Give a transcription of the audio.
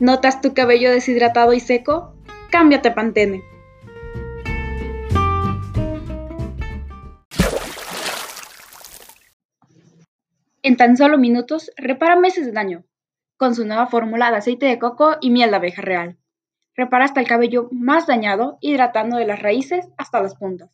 ¿Notas tu cabello deshidratado y seco? Cámbiate Pantene. En tan solo minutos, repara meses de daño con su nueva fórmula de aceite de coco y miel de abeja real. Repara hasta el cabello más dañado, hidratando de las raíces hasta las puntas.